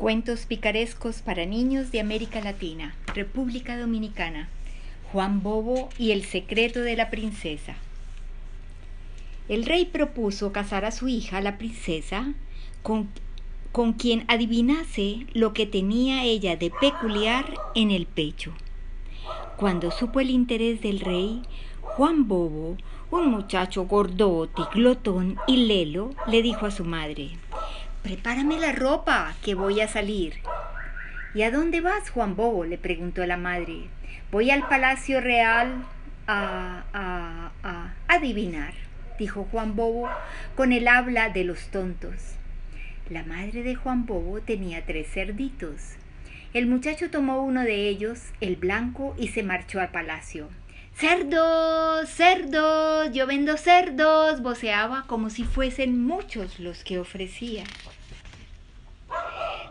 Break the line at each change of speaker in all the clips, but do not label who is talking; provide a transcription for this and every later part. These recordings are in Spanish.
Cuentos picarescos para niños de América Latina, República Dominicana. Juan Bobo y el secreto de la princesa. El rey propuso casar a su hija, la princesa, con, con quien adivinase lo que tenía ella de peculiar en el pecho. Cuando supo el interés del rey, Juan Bobo, un muchacho gordote, glotón y lelo, le dijo a su madre, Prepárame la ropa, que voy a salir. ¿Y a dónde vas, Juan Bobo? le preguntó la madre. Voy al Palacio Real a, a, a adivinar, dijo Juan Bobo con el habla de los tontos. La madre de Juan Bobo tenía tres cerditos. El muchacho tomó uno de ellos, el blanco, y se marchó al palacio. Cerdos, cerdos, yo vendo cerdos, voceaba como si fuesen muchos los que ofrecía.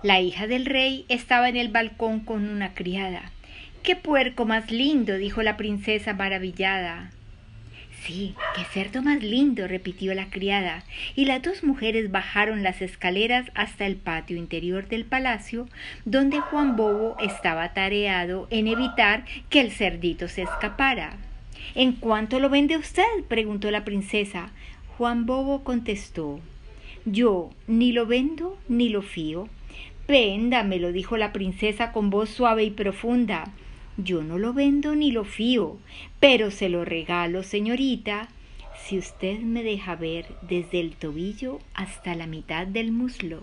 La hija del rey estaba en el balcón con una criada. ¡Qué puerco más lindo! dijo la princesa maravillada. Sí, qué cerdo más lindo, repitió la criada, y las dos mujeres bajaron las escaleras hasta el patio interior del palacio, donde Juan Bobo estaba tareado en evitar que el cerdito se escapara. ¿En cuánto lo vende usted? preguntó la princesa. Juan Bobo contestó Yo ni lo vendo ni lo fío. Véndamelo, dijo la princesa con voz suave y profunda. Yo no lo vendo ni lo fío, pero se lo regalo, señorita, si usted me deja ver desde el tobillo hasta la mitad del muslo.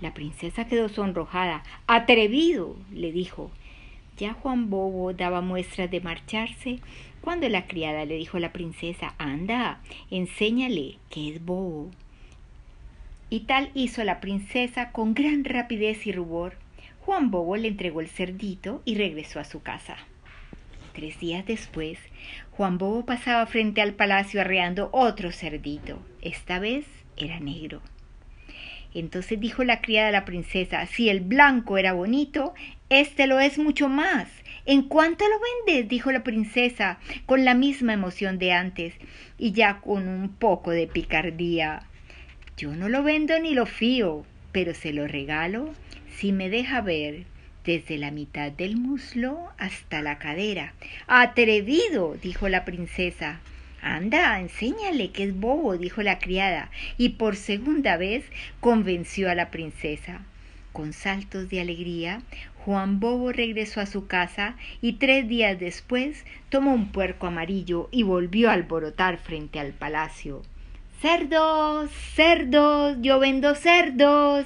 La princesa quedó sonrojada. Atrevido, le dijo. Ya Juan Bobo daba muestras de marcharse cuando la criada le dijo a la princesa Anda, enséñale que es bobo. Y tal hizo la princesa con gran rapidez y rubor. Juan Bobo le entregó el cerdito y regresó a su casa. Tres días después, Juan Bobo pasaba frente al palacio arreando otro cerdito. Esta vez era negro. Entonces dijo la criada a la princesa, si el blanco era bonito, este lo es mucho más. ¿En cuánto lo vendes? dijo la princesa, con la misma emoción de antes, y ya con un poco de picardía. Yo no lo vendo ni lo fío, pero se lo regalo si me deja ver desde la mitad del muslo hasta la cadera. Atrevido, dijo la princesa. Anda, enséñale que es bobo, dijo la criada, y por segunda vez convenció a la princesa. Con saltos de alegría, Juan Bobo regresó a su casa y tres días después tomó un puerco amarillo y volvió a alborotar frente al palacio. Cerdos, cerdos, yo vendo cerdos.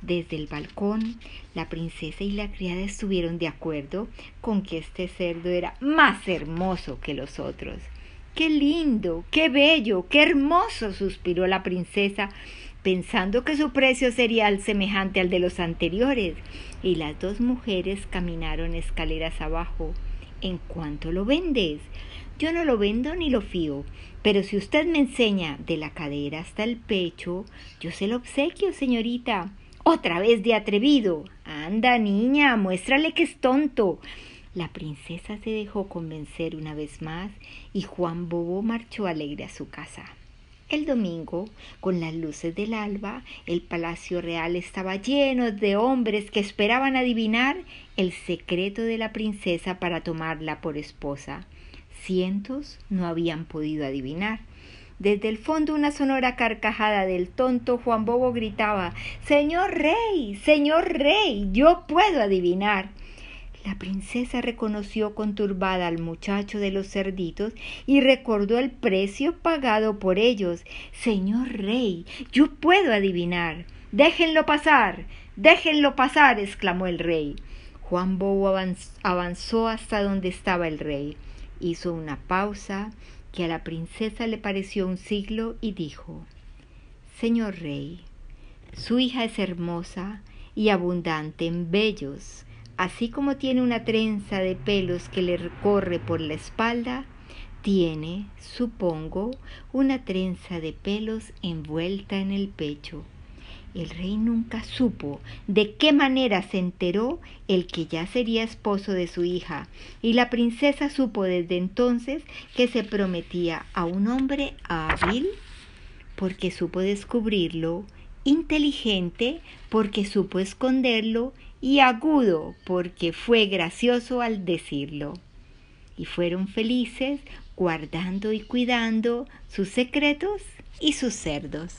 Desde el balcón, la princesa y la criada estuvieron de acuerdo con que este cerdo era más hermoso que los otros. ¡Qué lindo! ¡Qué bello! ¡Qué hermoso! suspiró la princesa, pensando que su precio sería semejante al de los anteriores, y las dos mujeres caminaron escaleras abajo. ¿En cuánto lo vendes? Yo no lo vendo ni lo fío, pero si usted me enseña de la cadera hasta el pecho, yo se lo obsequio, señorita. Otra vez de atrevido. Anda, niña, muéstrale que es tonto. La princesa se dejó convencer una vez más y Juan Bobo marchó alegre a su casa. El domingo, con las luces del alba, el palacio real estaba lleno de hombres que esperaban adivinar el secreto de la princesa para tomarla por esposa. Cientos no habían podido adivinar. Desde el fondo una sonora carcajada del tonto Juan Bobo gritaba Señor rey, señor rey, yo puedo adivinar. La princesa reconoció conturbada al muchacho de los cerditos y recordó el precio pagado por ellos. Señor rey, yo puedo adivinar. Déjenlo pasar, déjenlo pasar, exclamó el rey. Juan Bobo avanzó hasta donde estaba el rey hizo una pausa que a la princesa le pareció un siglo y dijo Señor rey, su hija es hermosa y abundante en vellos, así como tiene una trenza de pelos que le recorre por la espalda, tiene, supongo, una trenza de pelos envuelta en el pecho. El rey nunca supo de qué manera se enteró el que ya sería esposo de su hija, y la princesa supo desde entonces que se prometía a un hombre hábil, porque supo descubrirlo inteligente porque supo esconderlo y agudo porque fue gracioso al decirlo. Y fueron felices guardando y cuidando sus secretos y sus cerdos.